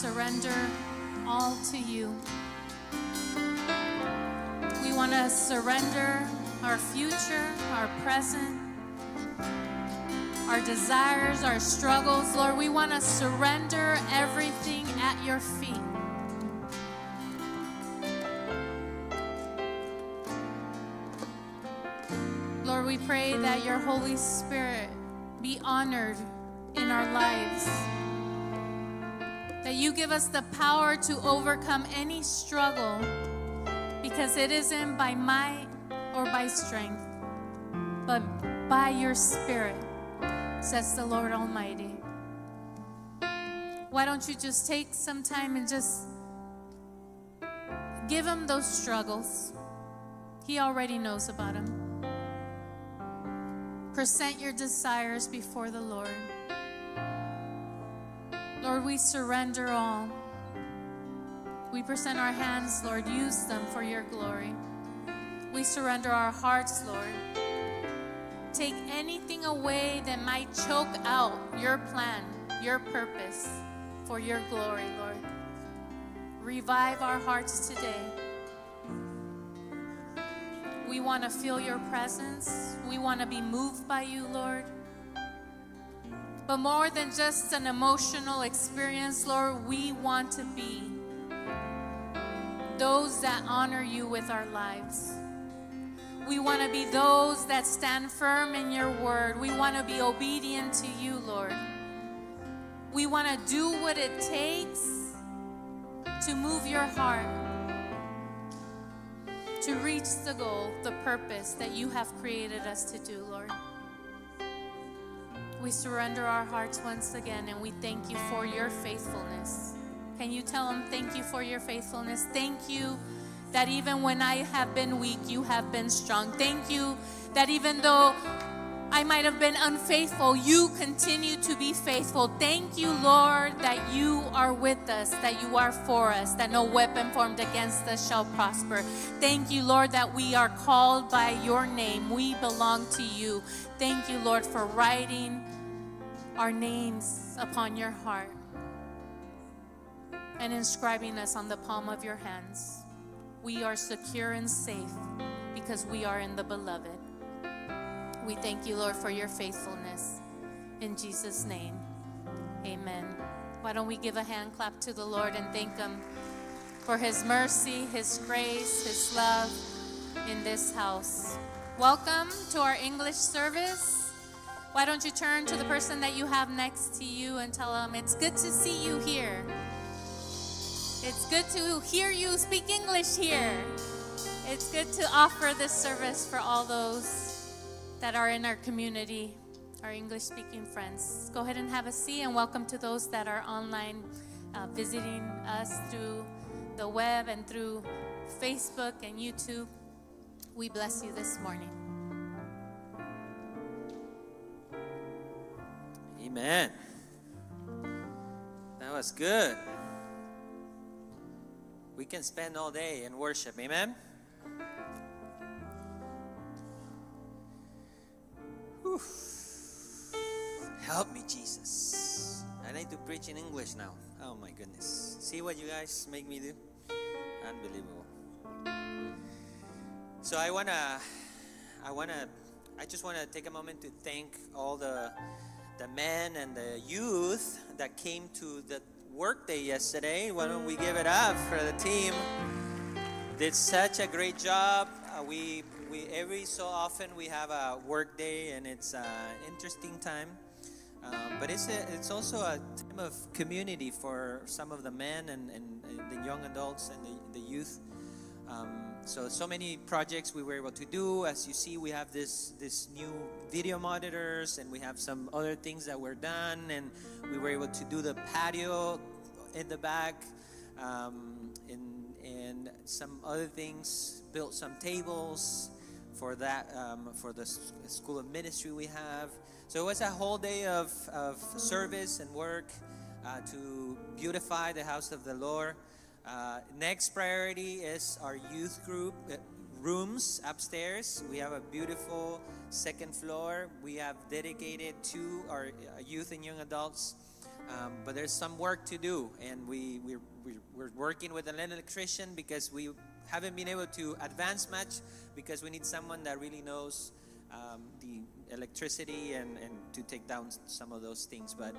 surrender all to you. We want to surrender our future, our present, our desires, our struggles. Lord, we want to surrender everything at your feet. Lord, we pray that your Holy Spirit be honored in our lives. That you give us the power to overcome any struggle because it isn't by might or by strength, but by your Spirit, says the Lord Almighty. Why don't you just take some time and just give him those struggles? He already knows about them. Present your desires before the Lord. Lord, we surrender all. We present our hands, Lord. Use them for your glory. We surrender our hearts, Lord. Take anything away that might choke out your plan, your purpose for your glory, Lord. Revive our hearts today. We want to feel your presence. We want to be moved by you, Lord. But more than just an emotional experience, Lord, we want to be those that honor you with our lives. We want to be those that stand firm in your word. We want to be obedient to you, Lord. We want to do what it takes to move your heart, to reach the goal, the purpose that you have created us to do, Lord. We surrender our hearts once again and we thank you for your faithfulness. Can you tell them thank you for your faithfulness? Thank you that even when I have been weak, you have been strong. Thank you that even though I might have been unfaithful, you continue to be faithful. Thank you, Lord, that you are with us, that you are for us, that no weapon formed against us shall prosper. Thank you, Lord, that we are called by your name. We belong to you. Thank you, Lord, for writing our names upon your heart and inscribing us on the palm of your hands. We are secure and safe because we are in the beloved. We thank you, Lord, for your faithfulness. In Jesus' name, amen. Why don't we give a hand clap to the Lord and thank Him for His mercy, His grace, His love in this house. Welcome to our English service. Why don't you turn to the person that you have next to you and tell them, It's good to see you here. It's good to hear you speak English here. It's good to offer this service for all those that are in our community, our English speaking friends. Go ahead and have a seat, and welcome to those that are online uh, visiting us through the web and through Facebook and YouTube. We bless you this morning. Amen. That was good. We can spend all day in worship. Amen. Whew. Help me, Jesus. I need to preach in English now. Oh my goodness. See what you guys make me do? Unbelievable. So I wanna I wanna I just wanna take a moment to thank all the the men and the youth that came to the workday yesterday. Why don't we give it up for the team? Did such a great job. Uh, we we every so often we have a work day and it's an interesting time um, but it's a, it's also a time of community for some of the men and, and, and the young adults and the, the youth um, so so many projects we were able to do as you see we have this this new video monitors and we have some other things that were done and we were able to do the patio in the back um, and and some other things built some tables for that, um, for the School of Ministry we have. So it was a whole day of, of service and work uh, to beautify the house of the Lord. Uh, next priority is our youth group uh, rooms upstairs. We have a beautiful second floor. We have dedicated to our uh, youth and young adults um, but there's some work to do, and we we're, we're, we're working with an electrician because we haven't been able to advance much because we need someone that really knows um, the electricity and, and to take down some of those things. But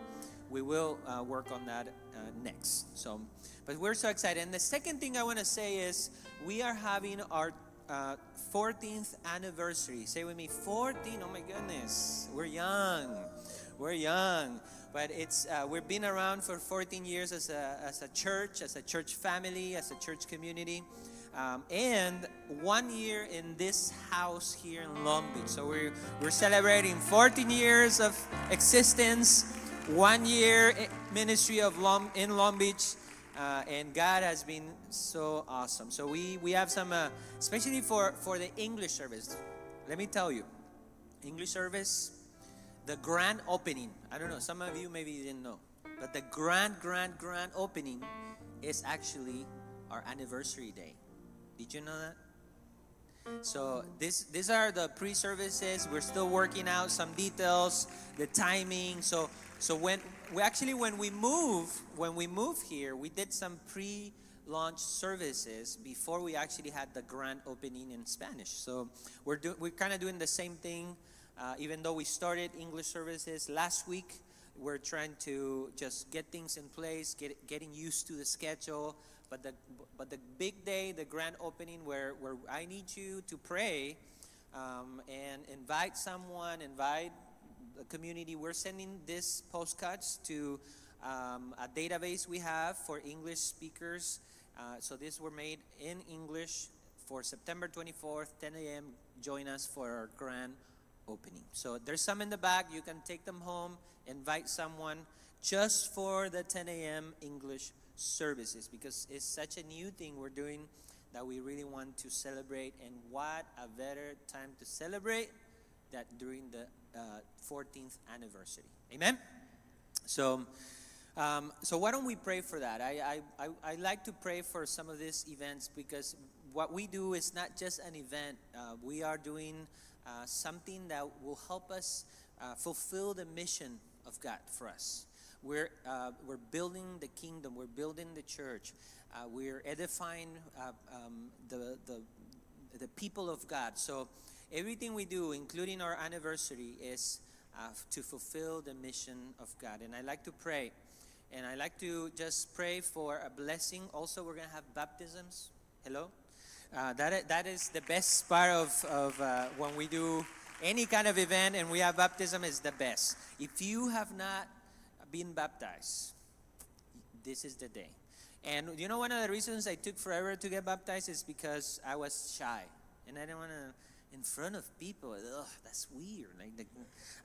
we will uh, work on that uh, next. So, but we're so excited. And the second thing I want to say is we are having our uh, 14th anniversary. Say with me, 14. Oh my goodness, we're young. We're young but it's uh, we've been around for 14 years as a, as a church as a church family as a church community. Um, and one year in this house here in long beach. So we're, we're celebrating 14 years of existence one year ministry of long, in long beach uh, and god has been so awesome. So we we have some uh, especially for for the english service. Let me tell you english service the grand opening. I don't know, some of you maybe didn't know, but the grand, grand, grand opening is actually our anniversary day. Did you know that? So this these are the pre-services. We're still working out some details, the timing. So so when we actually when we move when we move here, we did some pre-launch services before we actually had the grand opening in Spanish. So we're do, we're kind of doing the same thing uh, even though we started English services last week, we're trying to just get things in place, get, getting used to the schedule. But the, but the big day, the grand opening, where, where I need you to pray um, and invite someone, invite the community. We're sending these postcards to um, a database we have for English speakers. Uh, so these were made in English for September 24th, 10 a.m. Join us for our grand opening. So there's some in the back. You can take them home, invite someone just for the 10 a.m. English services because it's such a new thing we're doing that we really want to celebrate. And what a better time to celebrate that during the uh, 14th anniversary. Amen? So, um, so why don't we pray for that? I, I, I, I, like to pray for some of these events because what we do is not just an event. Uh, we are doing uh, something that will help us uh, fulfill the mission of God for us. We're, uh, we're building the kingdom, we're building the church, uh, we're edifying uh, um, the, the, the people of God. So everything we do, including our anniversary, is to fulfill the mission of God. And I like to pray. And I like to just pray for a blessing. Also, we're going to have baptisms. Hello? Uh, that, that is the best part of, of uh, when we do any kind of event and we have baptism is the best. If you have not been baptized, this is the day. And you know, one of the reasons I took forever to get baptized is because I was shy. And I didn't want to, in front of people, ugh, that's weird. Like,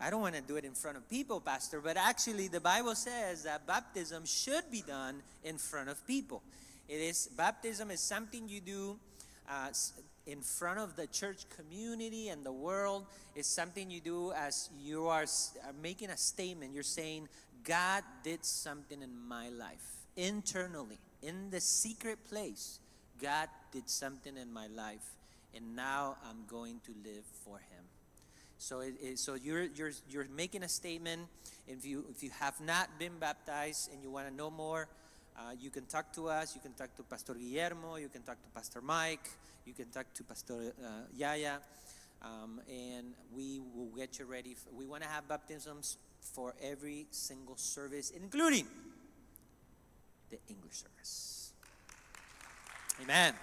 I don't want to do it in front of people, Pastor. But actually, the Bible says that baptism should be done in front of people. It is, baptism is something you do uh, in front of the church community and the world is something you do as you are making a statement. You're saying, God did something in my life internally, in the secret place. God did something in my life, and now I'm going to live for Him. So, it, it, so you're, you're, you're making a statement. If you, if you have not been baptized and you want to know more, uh, you can talk to us. You can talk to Pastor Guillermo. You can talk to Pastor Mike. You can talk to Pastor uh, Yaya. Um, and we will get you ready. We want to have baptisms for every single service, including the English service. Amen.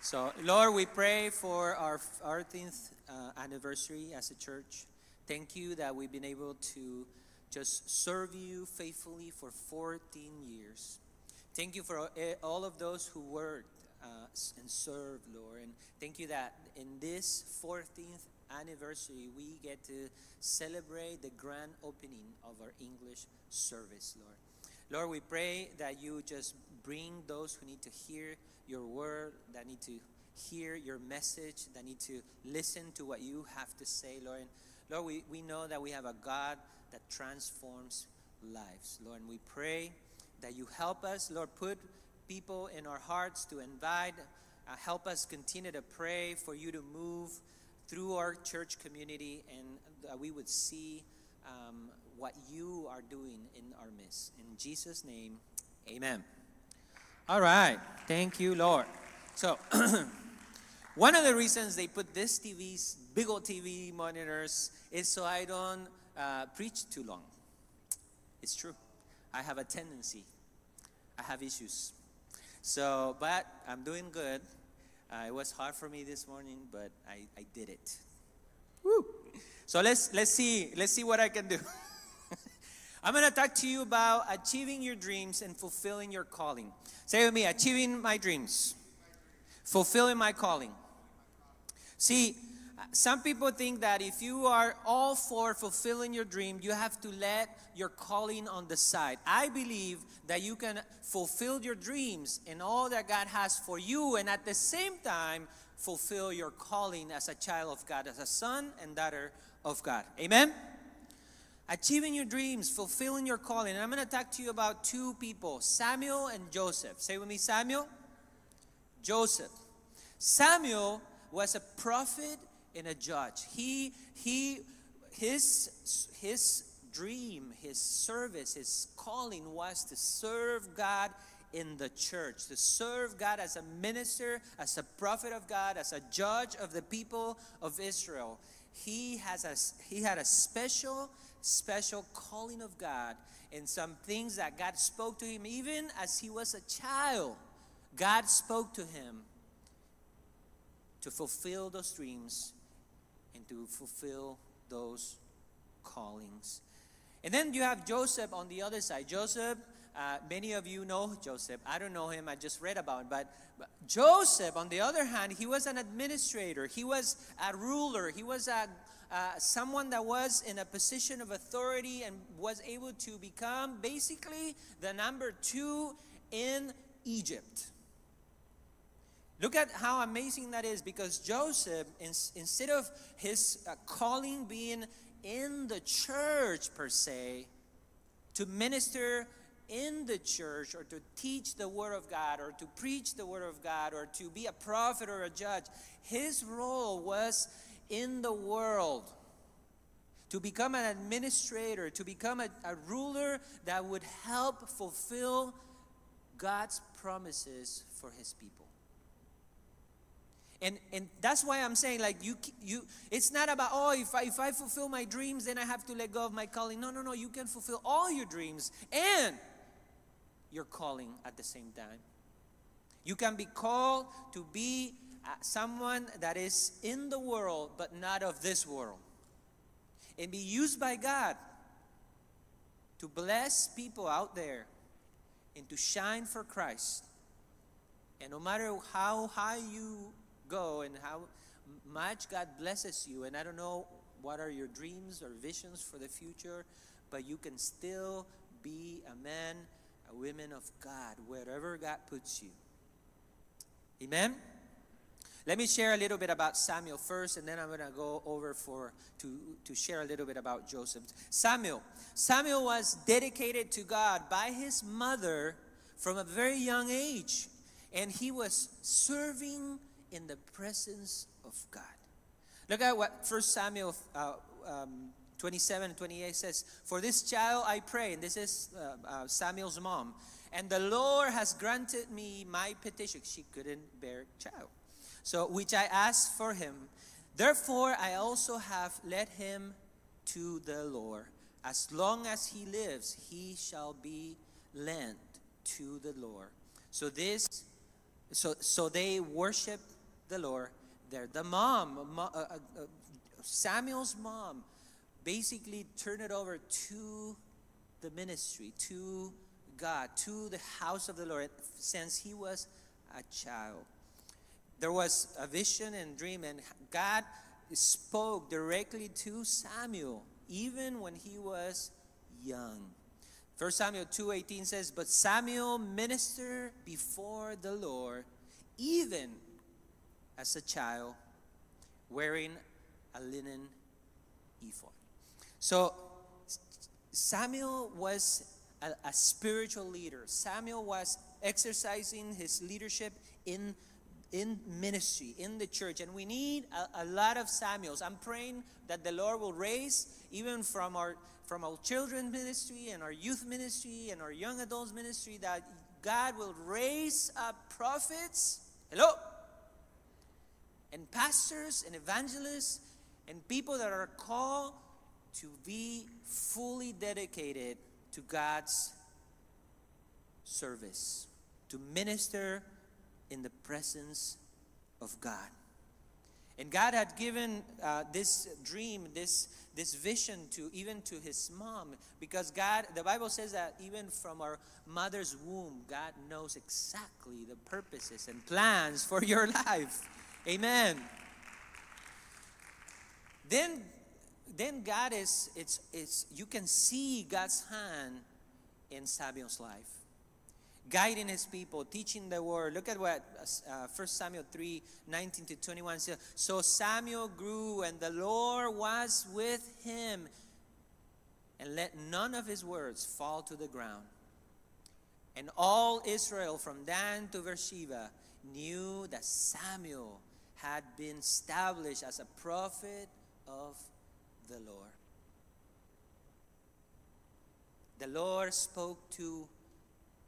So, Lord, we pray for our 14th uh, anniversary as a church. Thank you that we've been able to just serve you faithfully for 14 years. Thank you for all of those who worked uh, and served, Lord. And thank you that in this 14th anniversary, we get to celebrate the grand opening of our English service, Lord. Lord, we pray that you just bring those who need to hear your word, that need to hear your message, that need to listen to what you have to say, Lord. And Lord, we, we know that we have a God that transforms lives. Lord, and we pray that you help us, Lord, put people in our hearts to invite, uh, help us continue to pray for you to move through our church community and that we would see um, what you are doing in our midst. In Jesus' name, amen. All right. Thank you, Lord. So, one of the reasons they put this TVs, big old TV monitors, is so I don't uh, preach too long. It's true. I have a tendency. I have issues. So, but I'm doing good. Uh, it was hard for me this morning, but I, I did it. Woo! So let's let's see let's see what I can do. I'm going to talk to you about achieving your dreams and fulfilling your calling. Say with me, achieving my dreams, fulfilling my calling. See, some people think that if you are all for fulfilling your dream, you have to let your calling on the side. I believe that you can fulfill your dreams and all that God has for you, and at the same time, fulfill your calling as a child of God, as a son and daughter of God. Amen? Achieving your dreams, fulfilling your calling. And I'm going to talk to you about two people Samuel and Joseph. Say with me, Samuel, Joseph. Samuel was a prophet and a judge. He, he, his, his dream, his service, his calling was to serve God in the church, to serve God as a minister, as a prophet of God, as a judge of the people of Israel. He has a he had a special special calling of God and some things that God spoke to him even as he was a child. God spoke to him to fulfill those dreams and to fulfill those callings. And then you have Joseph on the other side. Joseph, uh, many of you know Joseph. I don't know him, I just read about him. But, but Joseph, on the other hand, he was an administrator, he was a ruler, he was a uh, someone that was in a position of authority and was able to become basically the number two in Egypt. Look at how amazing that is because Joseph, in, instead of his uh, calling being in the church per se, to minister in the church or to teach the Word of God or to preach the Word of God or to be a prophet or a judge, his role was in the world. To become an administrator, to become a, a ruler that would help fulfill God's promises for his people. And, and that's why I'm saying like you you it's not about oh if I, if I fulfill my dreams then I have to let go of my calling. No, no, no, you can fulfill all your dreams and your calling at the same time. You can be called to be uh, someone that is in the world but not of this world. And be used by God to bless people out there and to shine for Christ. And no matter how high you go and how much God blesses you. And I don't know what are your dreams or visions for the future, but you can still be a man, a woman of God, wherever God puts you. Amen? Let me share a little bit about Samuel first, and then I'm going to go over for to, to share a little bit about Joseph. Samuel. Samuel was dedicated to God by his mother from a very young age, and he was serving in the presence of God. Look at what 1 Samuel uh, um, 27 and 28 says, For this child I pray, and this is uh, uh, Samuel's mom, and the Lord has granted me my petition. She couldn't bear child. So, which I asked for him. Therefore, I also have led him to the Lord. As long as he lives, he shall be lent to the Lord. So this, so so they worship the Lord there. The mom, Samuel's mom, basically turned it over to the ministry, to God, to the house of the Lord since he was a child. There was a vision and dream, and God spoke directly to Samuel, even when he was young. 1 Samuel 2:18 says, "But Samuel ministered before the Lord, even as a child wearing a linen ephod. So Samuel was a, a, spiritual leader. Samuel was exercising his leadership in in ministry, in the church, and we need a, a lot of Samuels. I'm praying that the Lord will raise, even from our from our children's ministry and our youth ministry and our young adults ministry, that God will raise up prophets, hello, and pastors and evangelists and people that are called to be fully dedicated to God's service, to minister in the presence of God. And God had given uh, this dream, this, this vision to even to his mom, because God, the Bible says that even from our mother's womb, God knows exactly the purposes and plans for your life. Amen. Then, then God is, it's, it's, you can see God's hand in Samuel's life guiding his people, teaching the word. Look at what uh, 1 Samuel 3 19 to 21 says. So Samuel grew, and the Lord was with him, and let none of his words fall to the ground. And all Israel from Dan to Beersheba knew that Samuel had been established as a prophet of the Lord. The Lord spoke to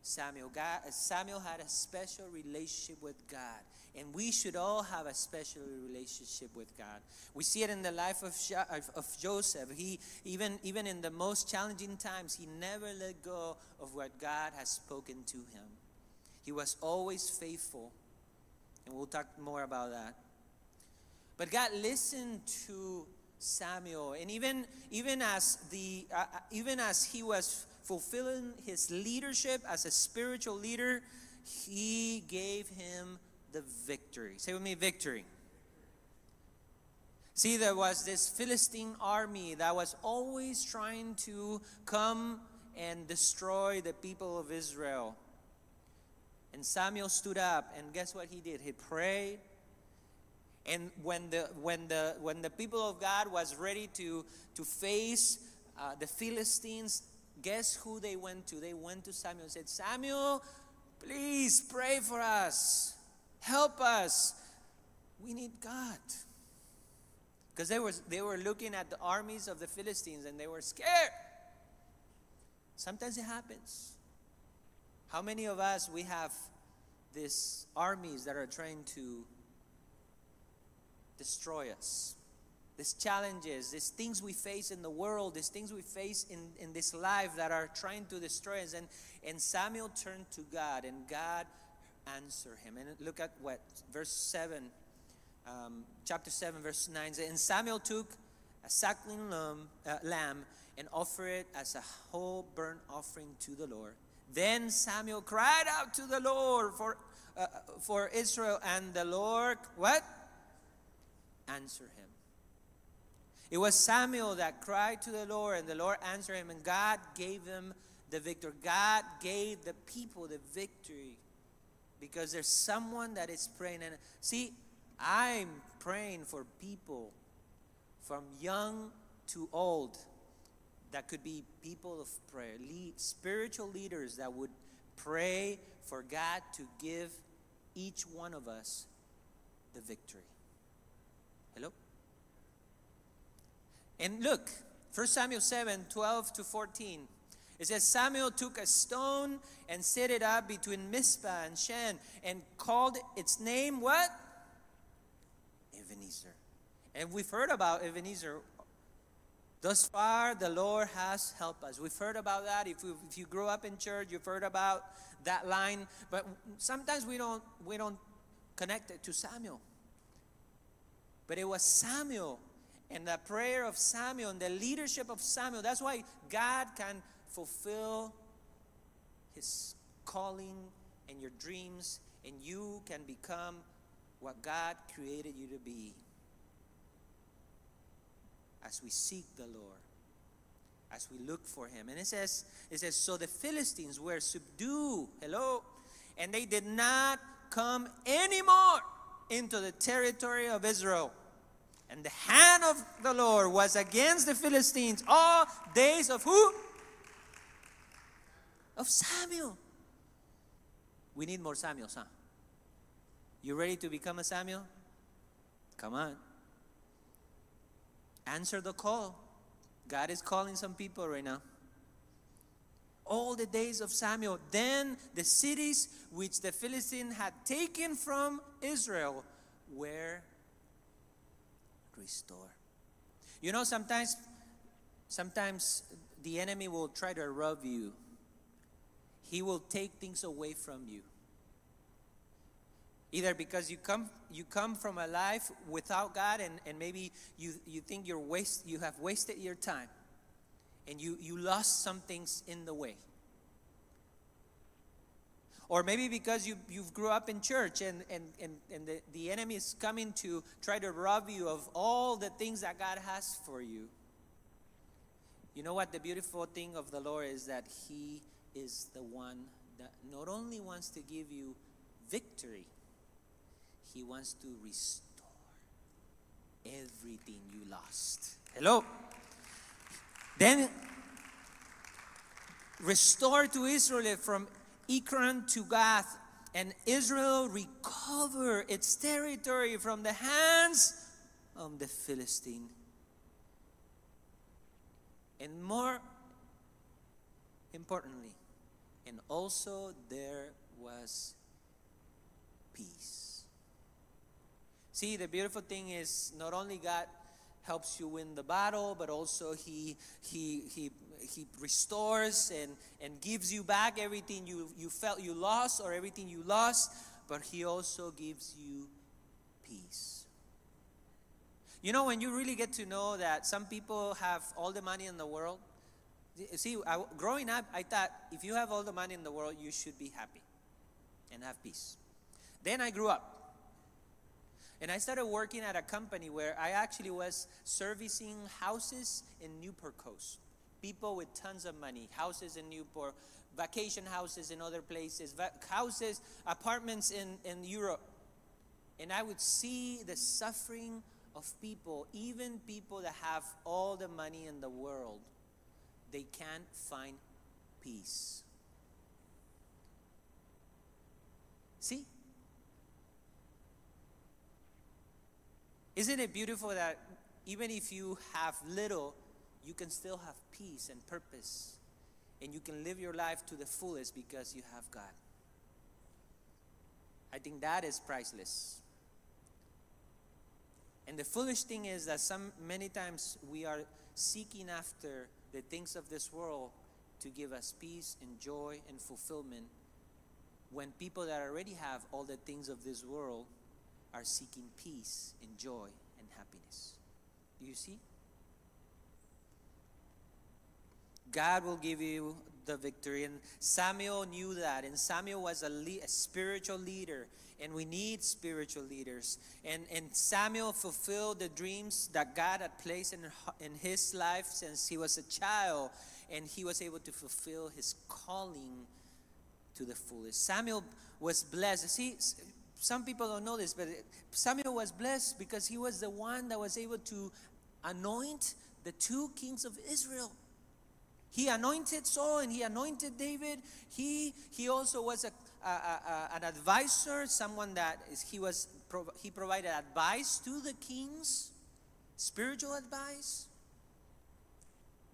Samuel. God, uh, Samuel had a special relationship with God, and we should all have a special relationship with God. We see it in the life of, of Joseph. He even even in the most challenging times, he never let go of what God has spoken to him. He was always faithful, and we'll talk more about that. But God listened to Samuel, and even even as the uh, uh even as he was fulfilling his leadership as a spiritual leader, he gave him the victory. Say with me, victory. See, there was this Philistine army that was always trying to come and destroy the people of Israel. And Samuel stood up, and guess what he did? He prayed. And when the when the when the people of God was ready to to face uh, the Philistines, guess who they went to? They went to Samuel and said, Samuel, please pray for us. Help us. We need God. Because they were, they were looking at the armies of the Philistines and they were scared. Sometimes it happens. How many of us we have these armies that are trying to destroy us? these challenges, these things we face in the world, these things we face in, in this life that are trying to destroy us. And, and Samuel turned to God, and God answered him. And look at what verse 7, um, chapter 7, verse 9 says, And Samuel took a suckling lamb, uh, lamb and offered it as a whole burnt offering to the Lord. Then Samuel cried out to the Lord for, uh, for Israel, and the Lord, what? Answer him. It was Samuel that cried to the Lord, and the Lord answered him, and God gave him the victory. God gave the people the victory because there's someone that is praying. And see, I'm praying for people from young to old that could be people of prayer, lead, spiritual leaders that would pray for God to give each one of us the victory. Hello? And look, 1 Samuel 7 12 to 14. It says, Samuel took a stone and set it up between Mizpah and Shen and called its name what? Ebenezer. And we've heard about Ebenezer. Thus far, the Lord has helped us. We've heard about that. If, if you grew up in church, you've heard about that line. But sometimes we don't, we don't connect it to Samuel. But it was Samuel and the prayer of Samuel and the leadership of Samuel. That's why God can fulfill his calling and your dreams, and you can become what God created you to be as we seek the Lord, as we look for him. And it says, it says, so the Philistines were subdued. Hello. And they did not come anymore into the territory of Israel. And the hand of the Lord was against the Philistines all days of who? Of Samuel. We need more Samuels, huh? You ready to become a Samuel? Come on. Answer the call. God is calling some people right now. All the days of Samuel, then the cities which the Philistines had taken from Israel were restored. You know, sometimes, sometimes the enemy will try to rob you. He will take things away from you. Either because you come you come from a life without God and, and maybe you, you think you're waste you have wasted your time and you, you lost some things in the way. Or maybe because you, you've grew up in church and, and, and, and the, the enemy is coming to try to rob you of all the things that God has for you. You know what? The beautiful thing of the Lord is that He is the one that not only wants to give you victory, He wants to restore everything you lost. Hello? Then restore to Israel from Ekron to Gath, and Israel recover its territory from the hands of the Philistine. And more importantly, and also there was peace. See, the beautiful thing is not only God helps you win the battle, but also He He He He restores and, and gives you back everything you, you felt you lost or everything you lost, but He also gives you peace. You know, when you really get to know that some people have all the money in the world, see, I, growing up, I thought if you have all the money in the world, you should be happy and have peace. Then I grew up. And I started working at a company where I actually was servicing houses in Newport Coast. People with tons of money, houses in Newport, vacation houses in other places, houses, apartments in, in Europe. And I would see the suffering of people, even people that have all the money in the world, they can't find peace. See? Isn't it beautiful that even if you have little, you can still have peace and purpose, and you can live your life to the fullest because you have God? I think that is priceless. And the foolish thing is that some many times we are seeking after the things of this world to give us peace and joy and fulfillment when people that already have all the things of this world are seeking peace and joy and happiness. Do you see? God will give you the victory. And Samuel knew that. And Samuel was a, le- a spiritual leader. And we need spiritual leaders. And, and Samuel fulfilled the dreams that God had placed in, in his life since he was a child. And he was able to fulfill his calling to the fullest. Samuel was blessed. See, some people don't know this, but Samuel was blessed because he was the one that was able to anoint the two kings of Israel. He anointed Saul and he anointed David. He, he also was a, a, a, an advisor, someone that is, he was he provided advice to the kings, spiritual advice.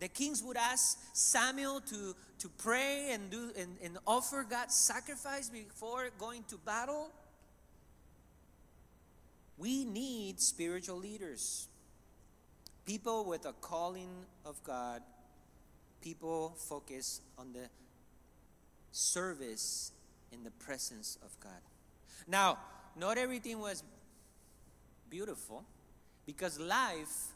The kings would ask Samuel to, to pray and do and, and offer God sacrifice before going to battle. We need spiritual leaders, people with a calling of God, people focus on the service in the presence of God. Now, not everything was beautiful because life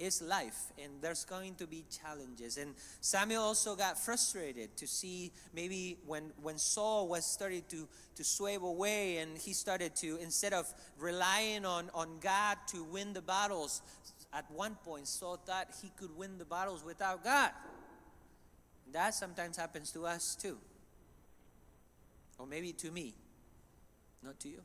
is life and there's going to be challenges and samuel also got frustrated to see maybe when when saul was started to to sway away and he started to instead of relying on on god to win the battles at one point thought he could win the battles without god that sometimes happens to us too or maybe to me not to you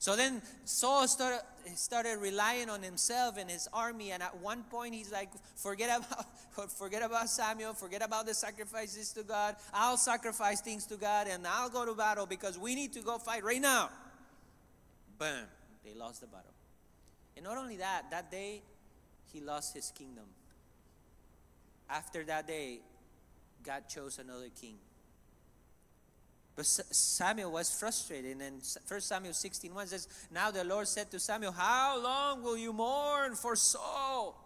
So then Saul started, started relying on himself and his army, and at one point he's like, forget about, forget about Samuel, forget about the sacrifices to God. I'll sacrifice things to God and I'll go to battle because we need to go fight right now. Boom, they lost the battle. And not only that, that day he lost his kingdom. After that day, God chose another king. But Samuel was frustrated. And 1 Samuel 16 1 says, Now the Lord said to Samuel, How long will you mourn for Saul?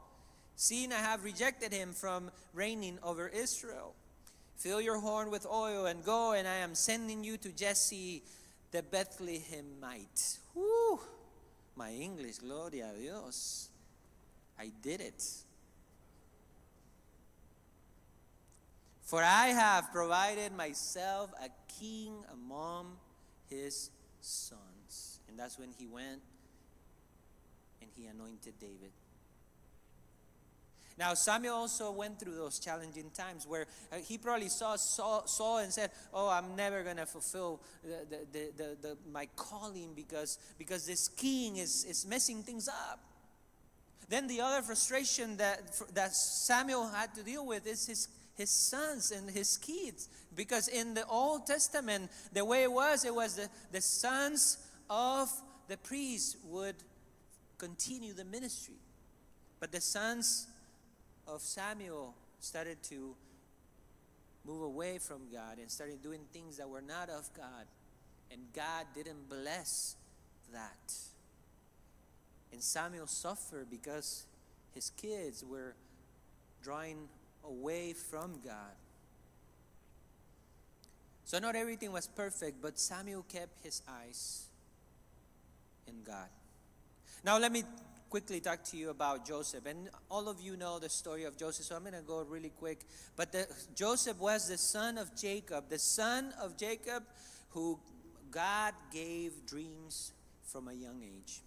Seeing I have rejected him from reigning over Israel. Fill your horn with oil and go, and I am sending you to Jesse the Bethlehemite. My English, gloria a Dios. I did it. For I have provided myself a king among his sons. And that's when he went and he anointed David. Now, Samuel also went through those challenging times where uh, he probably saw Saul, and said, Oh, I'm never going to fulfill the, the, the, the, my calling because, because this king is, is messing things up. Then the other frustration that, that Samuel had to deal with is his his sons and his kids. Because in the Old Testament, the way it was, it was the, the sons of the priests would continue the ministry. But the sons of Samuel started to move away from God and started doing things that were not of God. And God didn't bless that. And Samuel suffered because his kids were drawing away from God. So, not everything was perfect, but Samuel kept his eyes in God. Now, let me quickly talk to you about Joseph. And all of you know the story of Joseph, so I'm going to go really quick. But the, Joseph was the son of Jacob, the son of Jacob who God gave dreams from a young age.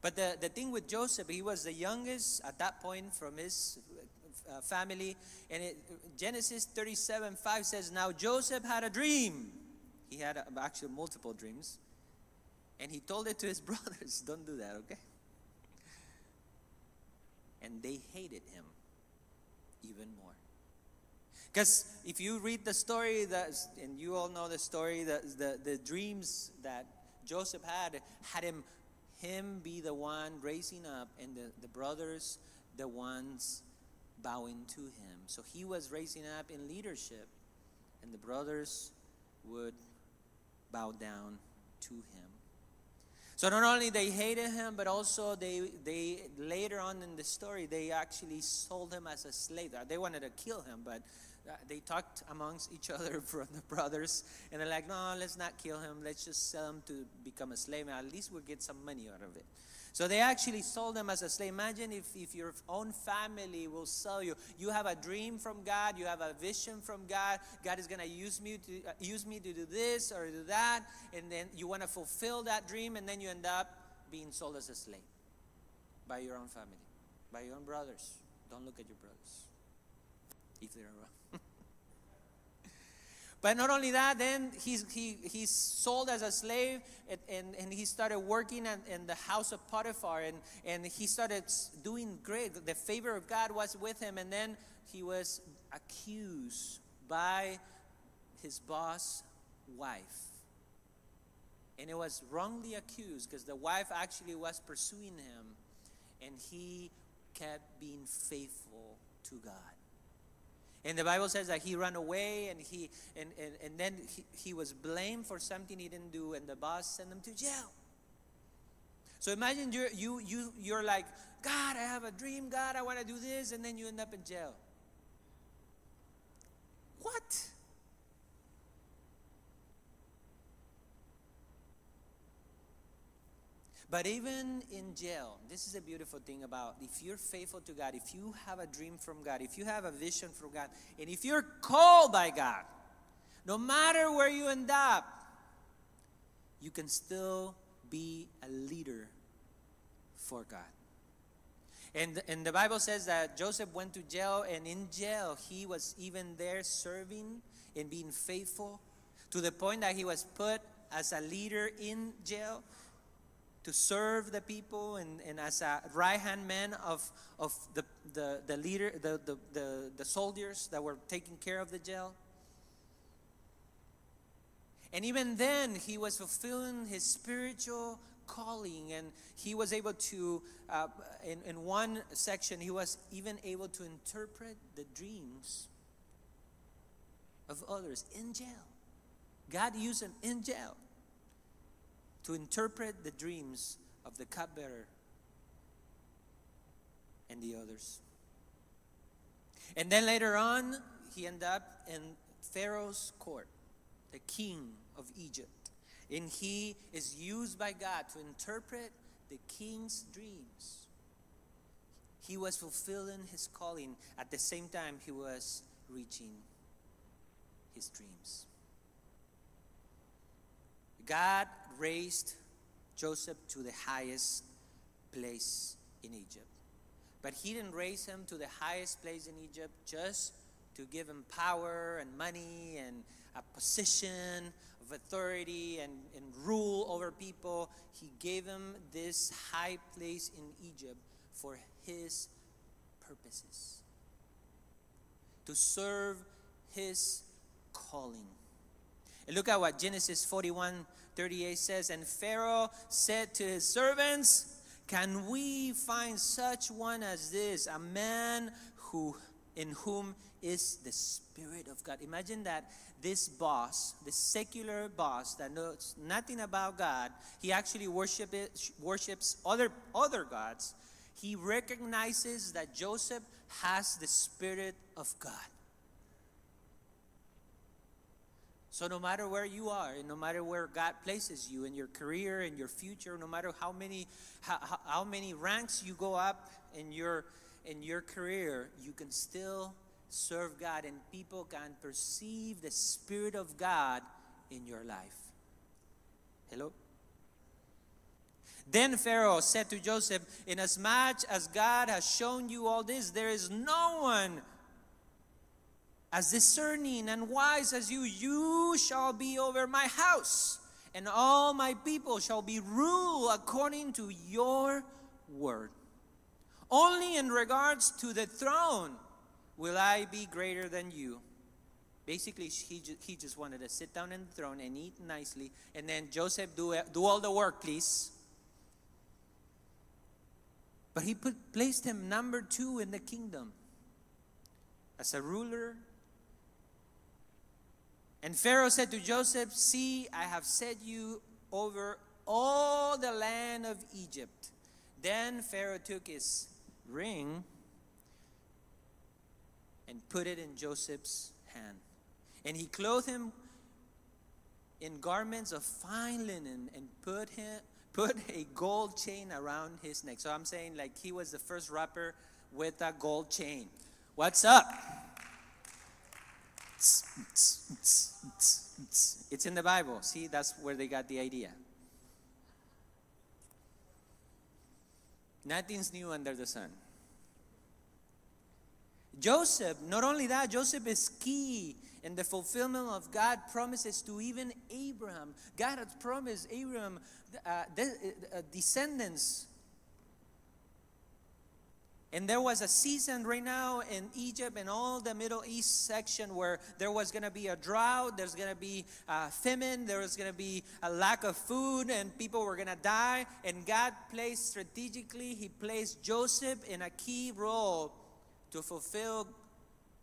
But the, the thing with Joseph, he was the youngest at that point from his uh, family. And it, Genesis 37 5 says, Now Joseph had a dream. He had a, actually multiple dreams. And he told it to his brothers. Don't do that, okay? And they hated him even more. Because if you read the story, that, and you all know the story, the, the, the dreams that Joseph had, had him, him be the one raising up, and the, the brothers the ones bowing to him. So he was raising up in leadership, and the brothers would bow down to him. So not only they hated him, but also they they later on in the story they actually sold him as a slave. They wanted to kill him, but uh, they talked amongst each other from the brothers, and they're like, "No, let's not kill him. Let's just sell him to become a slave. And at least we'll get some money out of it." So they actually sold them as a slave. Imagine if, if your own family will sell you. You have a dream from God, you have a vision from God. God is going to use me to uh, use me to do this or do that, and then you want to fulfill that dream, and then you end up being sold as a slave by your own family, by your own brothers. Don't look at your brothers if they're around. But not only that, then he's, he, he's sold as a slave and, and, and he started working in, in the house of Potiphar and, and he started doing great. The favor of God was with him. And then he was accused by his boss' wife. And it was wrongly accused because the wife actually was pursuing him and he kept being faithful to God. And the Bible says that he ran away and he and, and, and then he, he was blamed for something he didn't do and the boss sent him to jail. So imagine you're you you you're like, God, I have a dream, God, I want to do this, and then you end up in jail. What? But even in jail, this is a beautiful thing about if you're faithful to God, if you have a dream from God, if you have a vision from God, and if you're called by God, no matter where you end up, you can still be a leader for God. And, and the Bible says that Joseph went to jail, and in jail, he was even there serving and being faithful to the point that he was put as a leader in jail to serve the people and, and as a right hand man of, of the, the, the leader, the, the, the, the soldiers that were taking care of the jail. And even then, he was fulfilling his spiritual calling, and he was able to, uh, in, in one section, he was even able to interpret the dreams of others in jail. God used him in jail to interpret the dreams of the cupbearer and the others. And then later on, he ended up in Pharaoh's court, the king of Egypt. And he is used by God to interpret the king's dreams. He was fulfilling his calling at the same time he was reaching his dreams. God raised Joseph to the highest place in Egypt. But he didn't raise him to the highest place in Egypt just to give him power and money and a position of authority and, and rule over people. He gave him this high place in Egypt for his purposes to serve his calling. And look at what Genesis 41 38 says, And Pharaoh said to his servants, Can we find such one as this, a man who in whom is the Spirit of God? Imagine that this boss, the secular boss that knows nothing about God, he actually worship it, worships other, other gods. He recognizes that Joseph has the Spirit of God. So, no matter where you are, and no matter where God places you in your career, in your future, no matter how many, how, how many ranks you go up in your, in your career, you can still serve God, and people can perceive the Spirit of God in your life. Hello? Then Pharaoh said to Joseph, Inasmuch as God has shown you all this, there is no one as discerning and wise as you, you shall be over my house, and all my people shall be ruled according to your word. Only in regards to the throne will I be greater than you. Basically, he, he just wanted to sit down in the throne and eat nicely, and then Joseph, do, do all the work, please. But he put, placed him number two in the kingdom as a ruler and Pharaoh said to Joseph, See, I have set you over all the land of Egypt. Then Pharaoh took his ring and put it in Joseph's hand. And he clothed him in garments of fine linen and put him put a gold chain around his neck. So I'm saying like he was the first rapper with a gold chain. What's up? It's in the Bible. See, that's where they got the idea. Nothing's new under the sun. Joseph, not only that, Joseph is key in the fulfillment of God promises to even Abraham. God had promised Abraham uh, de- uh, descendants and there was a season right now in Egypt and all the Middle East section where there was going to be a drought, there's going to be a famine, there was going to be a lack of food, and people were going to die. And God placed strategically, He placed Joseph in a key role to fulfill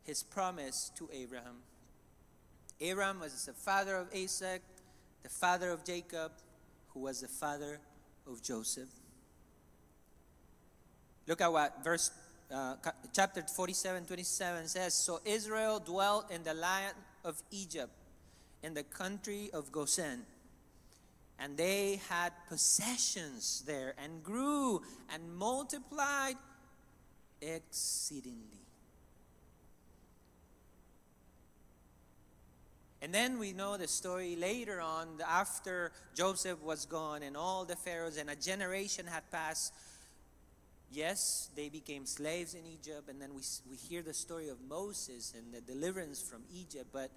His promise to Abraham. Abraham was the father of Isaac, the father of Jacob, who was the father of Joseph. Look at what verse uh, chapter 47 27 says so israel dwelt in the land of egypt in the country of goshen and they had possessions there and grew and multiplied exceedingly. And then we know the story later on after joseph was gone and all the pharaohs and a generation had passed Yes, they became slaves in Egypt, and then we, we hear the story of Moses and the deliverance from Egypt. But,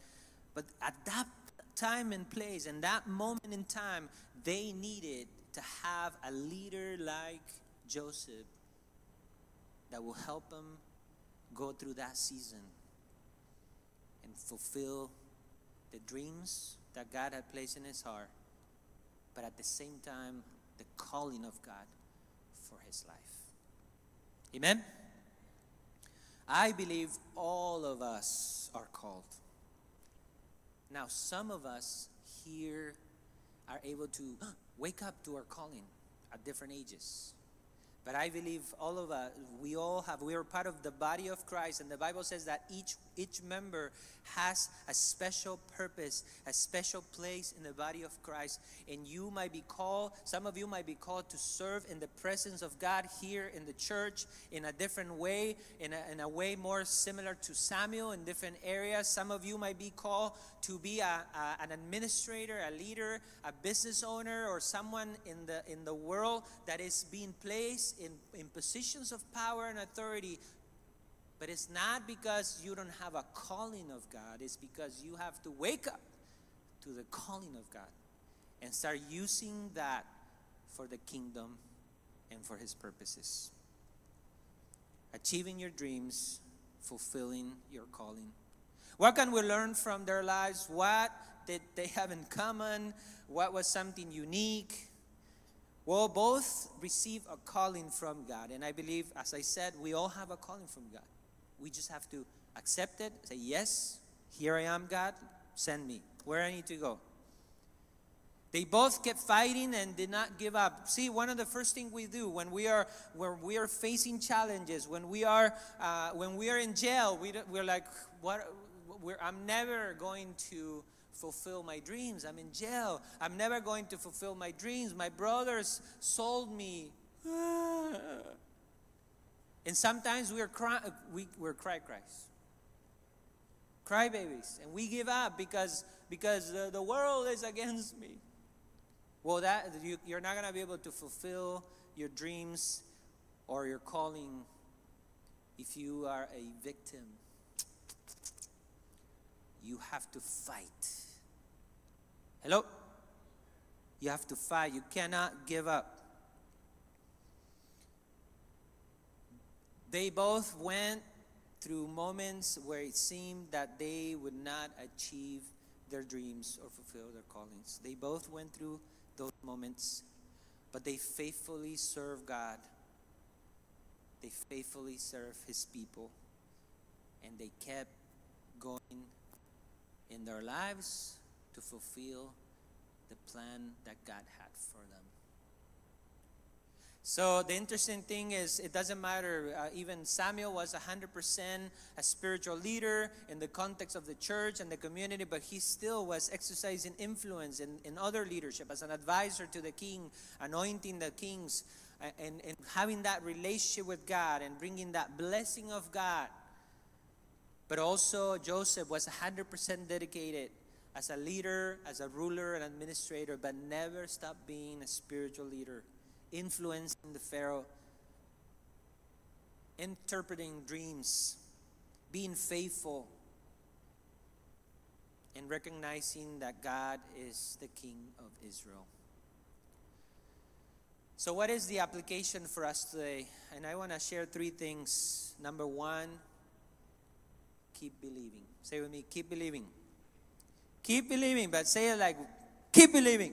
but at that time and place, and that moment in time, they needed to have a leader like Joseph that will help them go through that season and fulfill the dreams that God had placed in his heart, but at the same time, the calling of God for his life. Amen? I believe all of us are called. Now, some of us here are able to wake up to our calling at different ages. But I believe all of us, we all have, we are part of the body of Christ, and the Bible says that each each member has a special purpose, a special place in the body of Christ. And you might be called, some of you might be called to serve in the presence of God here in the church in a different way, in a, in a way more similar to Samuel in different areas. Some of you might be called to be a, a, an administrator, a leader, a business owner, or someone in the, in the world that is being placed in, in positions of power and authority but it's not because you don't have a calling of God, it's because you have to wake up to the calling of God and start using that for the kingdom and for His purposes. Achieving your dreams, fulfilling your calling. What can we learn from their lives? What did they have in common? What was something unique? Well, both receive a calling from God. And I believe, as I said, we all have a calling from God. We just have to accept it, say, Yes, here I am, God, send me. Where I need to go. They both kept fighting and did not give up. See, one of the first things we do when we are when we are facing challenges, when we are uh, when we are in jail, we we're like, what? We're, I'm never going to fulfill my dreams. I'm in jail. I'm never going to fulfill my dreams. My brothers sold me. And sometimes we're cry, we, we're cry cries, cry babies, and we give up because because the, the world is against me. Well, that you, you're not gonna be able to fulfill your dreams or your calling if you are a victim. You have to fight. Hello? You have to fight. You cannot give up. They both went through moments where it seemed that they would not achieve their dreams or fulfill their callings. They both went through those moments, but they faithfully served God. They faithfully served His people, and they kept going in their lives to fulfill the plan that God had for them. So the interesting thing is, it doesn't matter. Uh, even Samuel was 100% a spiritual leader in the context of the church and the community, but he still was exercising influence in, in other leadership as an advisor to the king, anointing the kings, and, and having that relationship with God and bringing that blessing of God. But also, Joseph was 100% dedicated as a leader, as a ruler, and administrator, but never stopped being a spiritual leader influencing the Pharaoh, interpreting dreams, being faithful, and recognizing that God is the King of Israel. So, what is the application for us today? And I want to share three things. Number one, keep believing. Say with me, keep believing. Keep believing, but say it like, keep believing.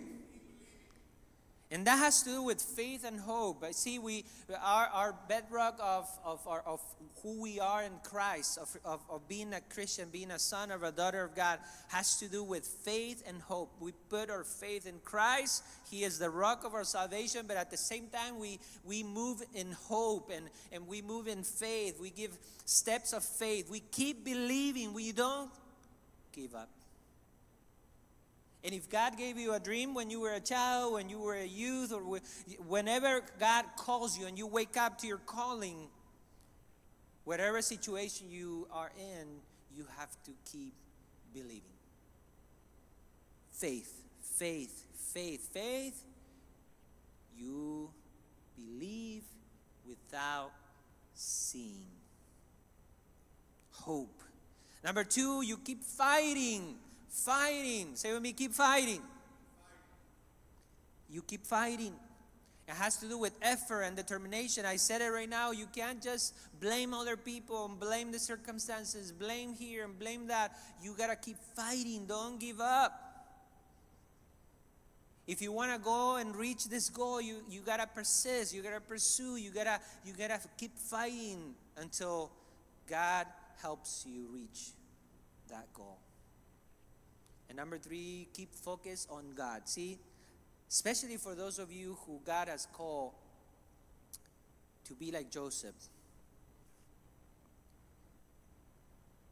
And that has to do with faith and hope. I see, we our, our bedrock of, of, our, of who we are in Christ, of, of, of being a Christian, being a son or a daughter of God, has to do with faith and hope. We put our faith in Christ. He is the rock of our salvation, but at the same time, we, we move in hope and, and we move in faith. We give steps of faith. We keep believing. We don't give up. And if God gave you a dream when you were a child, when you were a youth, or whenever God calls you and you wake up to your calling, whatever situation you are in, you have to keep believing. Faith, faith, faith, faith. You believe without seeing. Hope. Number two, you keep fighting Fighting. Say with me, keep fighting. You keep fighting. It has to do with effort and determination. I said it right now. You can't just blame other people and blame the circumstances, blame here and blame that. You got to keep fighting. Don't give up. If you want to go and reach this goal, you, you got to persist. You got to pursue. You got to you got to keep fighting until God helps you reach that goal. And number 3, keep focus on God. See, especially for those of you who God has called to be like Joseph,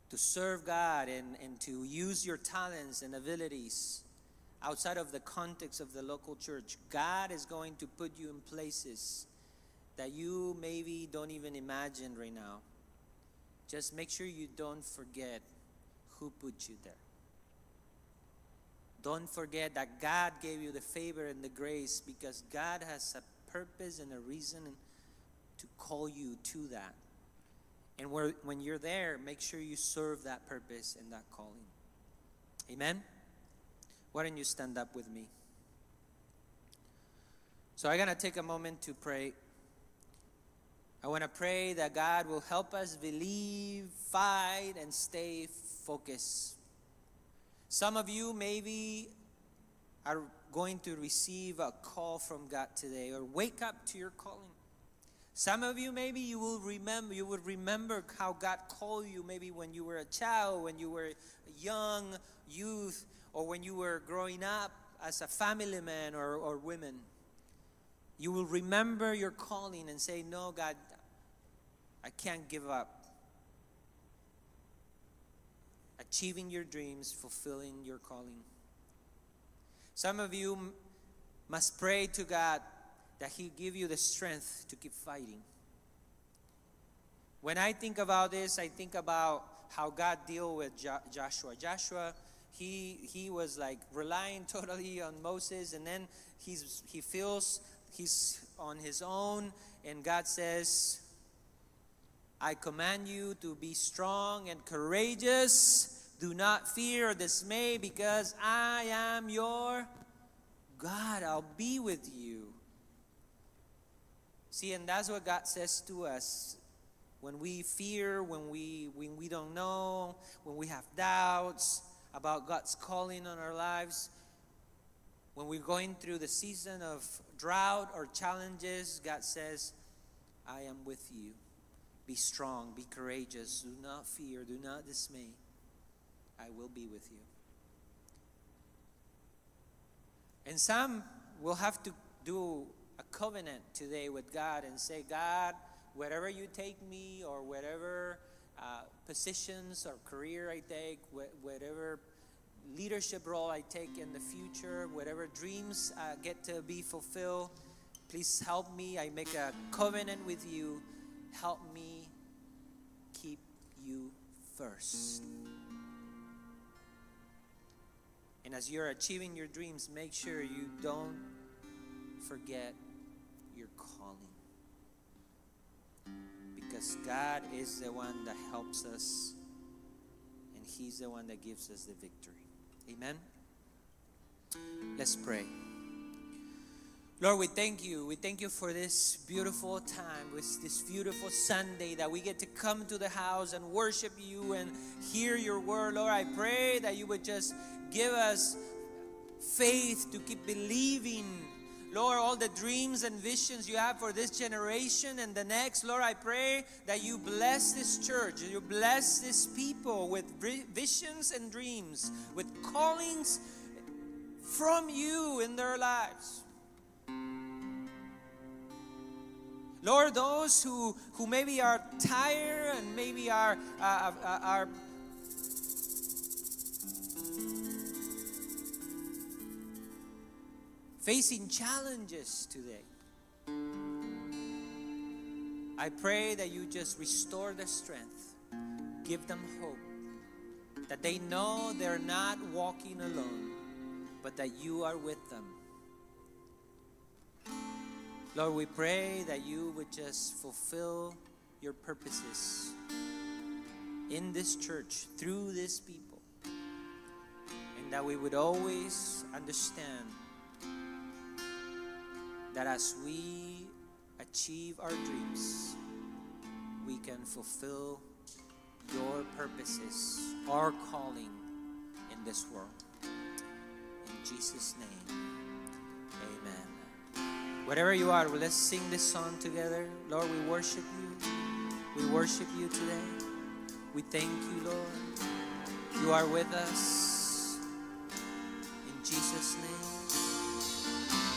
to serve God and, and to use your talents and abilities outside of the context of the local church. God is going to put you in places that you maybe don't even imagine right now. Just make sure you don't forget who put you there. Don't forget that God gave you the favor and the grace because God has a purpose and a reason to call you to that. And when you're there, make sure you serve that purpose and that calling. Amen? Why don't you stand up with me? So I'm going to take a moment to pray. I want to pray that God will help us believe, fight, and stay focused. Some of you maybe are going to receive a call from God today or wake up to your calling. Some of you maybe you will remember you will remember how God called you maybe when you were a child, when you were a young youth, or when you were growing up as a family man or, or women. You will remember your calling and say, No, God, I can't give up. Achieving your dreams, fulfilling your calling. Some of you must pray to God that He give you the strength to keep fighting. When I think about this, I think about how God deal with jo- Joshua. Joshua, he he was like relying totally on Moses, and then he's he feels he's on his own, and God says, "I command you to be strong and courageous. Do not fear or dismay, because I am your God. I'll be with you." See, and that's what God says to us when we fear, when we when we don't know, when we have doubts about God's calling on our lives, when we're going through the season of drought or challenges, God says, I am with you. Be strong, be courageous, do not fear, do not dismay. I will be with you. And some will have to do a covenant today with God and say, God, wherever you take me or whatever uh, positions or career I take, wh- whatever leadership role I take in the future, whatever dreams uh, get to be fulfilled, please help me. I make a covenant with you. Help me keep you first. And as you're achieving your dreams, make sure you don't forget your calling. Because God is the one that helps us, and He's the one that gives us the victory. Amen. Let's pray. Lord, we thank you. We thank you for this beautiful time, with this beautiful Sunday that we get to come to the house and worship you and hear your word. Lord, I pray that you would just give us faith to keep believing. Lord, all the dreams and visions you have for this generation and the next, Lord, I pray that you bless this church, you bless this people with visions and dreams, with callings from you in their lives. Lord, those who, who maybe are tired and maybe are, uh, uh, are facing challenges today. I pray that you just restore their strength, give them hope, that they know they're not walking alone, but that you are with them. Lord, we pray that you would just fulfill your purposes in this church through this people, and that we would always understand that as we achieve our dreams, we can fulfill your purposes, our calling in this world. In Jesus' name, amen. Whatever you are, let's sing this song together. Lord, we worship you. We worship you today. We thank you, Lord. You are with us. In Jesus' name.